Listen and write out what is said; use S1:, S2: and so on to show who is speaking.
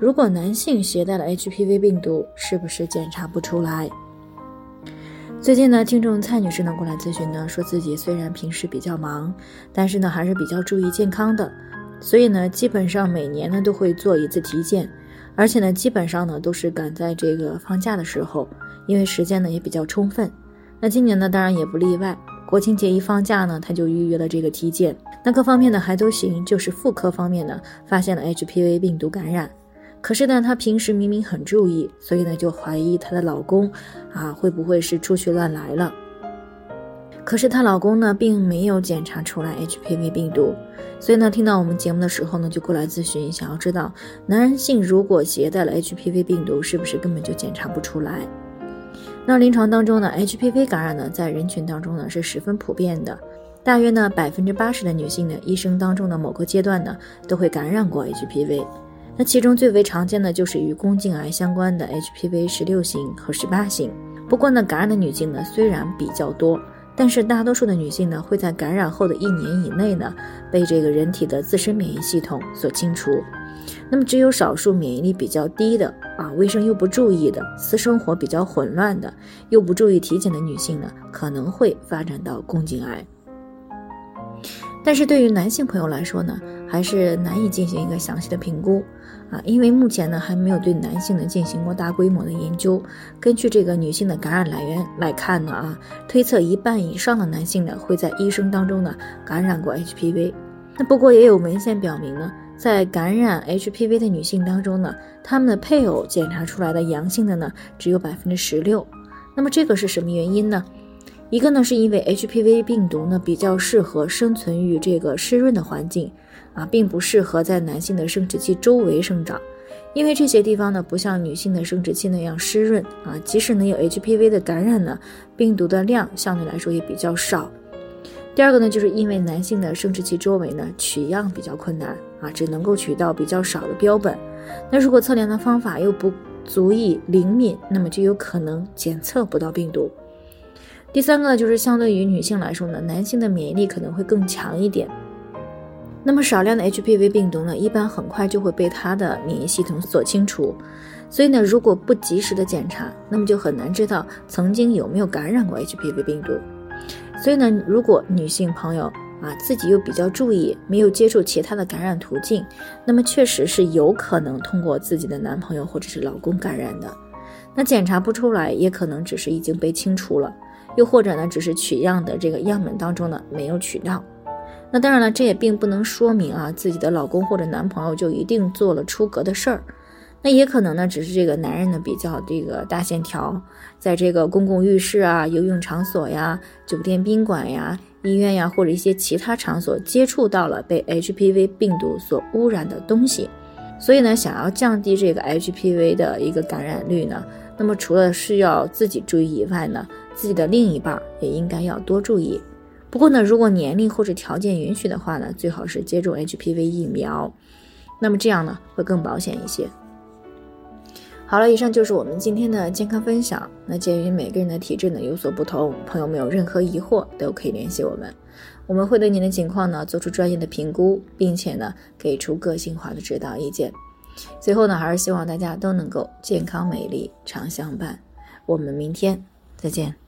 S1: 如果男性携带了 HPV 病毒，是不是检查不出来？最近呢，听众蔡女士呢过来咨询呢，说自己虽然平时比较忙，但是呢还是比较注意健康的，所以呢基本上每年呢都会做一次体检，而且呢基本上呢都是赶在这个放假的时候，因为时间呢也比较充分。那今年呢当然也不例外，国庆节一放假呢，他就预约了这个体检，那各方面呢还都行，就是妇科方面呢发现了 HPV 病毒感染。可是呢，她平时明明很注意，所以呢就怀疑她的老公，啊会不会是出去乱来了？可是她老公呢并没有检查出来 HPV 病毒，所以呢听到我们节目的时候呢就过来咨询，想要知道男性如果携带了 HPV 病毒，是不是根本就检查不出来？那临床当中呢，HPV 感染呢在人群当中呢是十分普遍的，大约呢百分之八十的女性呢一生当中的某个阶段呢都会感染过 HPV。那其中最为常见的就是与宫颈癌相关的 HPV 十六型和十八型。不过呢，感染的女性呢虽然比较多，但是大多数的女性呢会在感染后的一年以内呢被这个人体的自身免疫系统所清除。那么只有少数免疫力比较低的啊，卫生又不注意的，私生活比较混乱的，又不注意体检的女性呢，可能会发展到宫颈癌。但是对于男性朋友来说呢，还是难以进行一个详细的评估。啊，因为目前呢还没有对男性呢进行过大规模的研究。根据这个女性的感染来源来看呢，啊，推测一半以上的男性呢会在一生当中呢感染过 HPV。那不过也有文献表明呢，在感染 HPV 的女性当中呢，她们的配偶检查出来的阳性的呢只有百分之十六。那么这个是什么原因呢？一个呢是因为 HPV 病毒呢比较适合生存于这个湿润的环境。啊，并不适合在男性的生殖器周围生长，因为这些地方呢不像女性的生殖器那样湿润啊。即使能有 HPV 的感染呢，病毒的量相对来说也比较少。第二个呢，就是因为男性的生殖器周围呢取样比较困难啊，只能够取到比较少的标本。那如果测量的方法又不足以灵敏，那么就有可能检测不到病毒。第三个呢，就是相对于女性来说呢，男性的免疫力可能会更强一点。那么少量的 HPV 病毒呢，一般很快就会被他的免疫系统所清除，所以呢，如果不及时的检查，那么就很难知道曾经有没有感染过 HPV 病毒。所以呢，如果女性朋友啊自己又比较注意，没有接触其他的感染途径，那么确实是有可能通过自己的男朋友或者是老公感染的。那检查不出来，也可能只是已经被清除了，又或者呢，只是取样的这个样本当中呢没有取到。那当然了，这也并不能说明啊自己的老公或者男朋友就一定做了出格的事儿，那也可能呢，只是这个男人呢比较这个大线条，在这个公共浴室啊、游泳场所呀、酒店宾馆呀、医院呀或者一些其他场所接触到了被 HPV 病毒所污染的东西，所以呢，想要降低这个 HPV 的一个感染率呢，那么除了需要自己注意以外呢，自己的另一半也应该要多注意。不过呢，如果年龄或者条件允许的话呢，最好是接种 HPV 疫苗，那么这样呢会更保险一些。好了，以上就是我们今天的健康分享。那鉴于每个人的体质呢有所不同，朋友们有任何疑惑都可以联系我们，我们会对您的情况呢做出专业的评估，并且呢给出个性化的指导意见。最后呢，还是希望大家都能够健康美丽常相伴。我们明天再见。